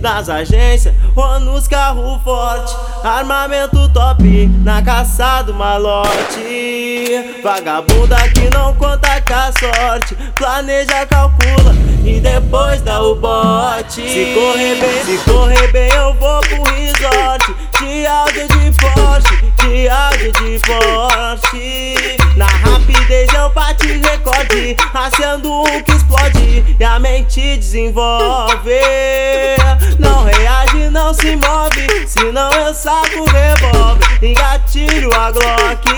nas agências ou nos carros fortes. Armamento top na caça do malote. Vagabunda que não conta com a sorte. Planeja, calcula e depois dá o bote. Se correr bem, se correr bem, eu vou pro resort. De áudio de forte, de áudio de forte. Na rapidez eu bate recorde. Acendo um que explode mente desenvolve. Não reage, não se move, senão eu saco o revólver. Engatilho a Glock.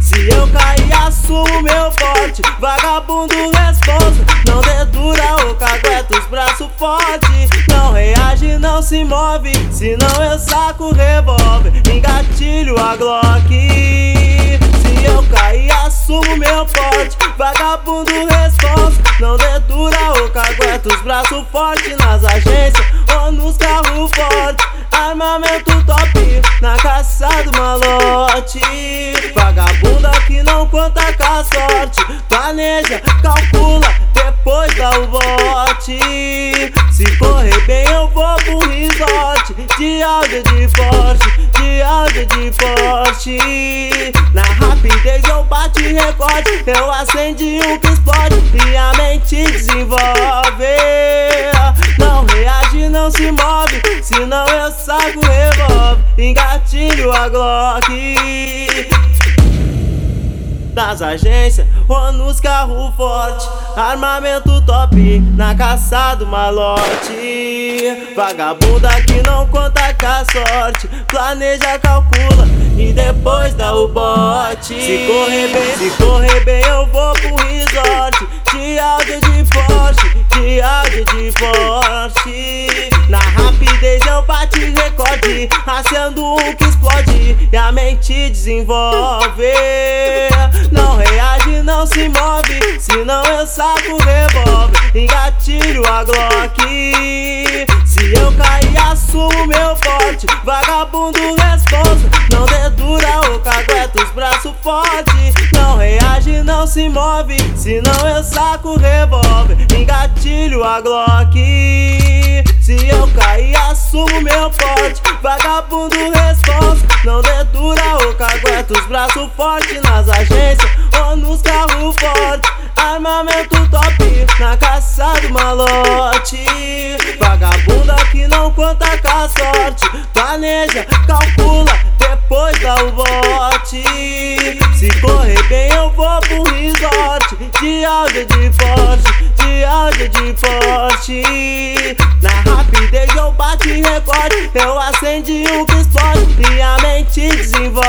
Se eu cair, assumo meu forte. Vagabundo responsa, não dedura o cagueta, os braços fortes. Não reage, não se move, senão eu saco o revólver. Engatilho a Glock. Se eu cair, assumo meu forte. Vagabundo responsa, não dedura o cagueta, os braços fortes nas agências ou nos carros fortes. Armamento top na caça do malote. Vagabunda que não conta com a sorte. Planeja, calcula, depois dá o bote. Se correr bem, eu vou pro resort. De áudio de forte, de áudio de forte. Na rapidez eu Eu acendi um que explode e a mente desenvolve. Não reage, não se move, senão eu saco o revólver. Engatilho a Glock nas agências ou nos carros fortes. Armamento top na caça do malote. Vagabunda que não conta com a sorte. Planeja, calcula e depois dá o bote. Se correr bem, se correr bem, eu vou pro resort. De áudio de forte, de áudio de forte. Na rapidez eu bate recorde. Acendo um que explode e a mente desenvolve. Não reage, não se move, senão eu saco o revólver. Engatilho a Glock. Se eu cair, assumo meu forte. Vagabundo responsa, não dedura o cagueta, os braços fortes. Não reage, não se move, senão eu saco o revólver. Engatilho a Glock. Assumo meu porte. Vagabundo responsa, não dedura o cagueta, os braços fortes nas agências ou nos carros fortes. Armamento top na caça do malote. Vagabunda que não conta com a sorte. Planeja, calcula, depois dá o bote. Se correr bem, eu vou pro resort. De áudio de forte, de áudio de forte. Na rapidez eu bate recorde. Eu acendi um que explode e a mente desenvolve.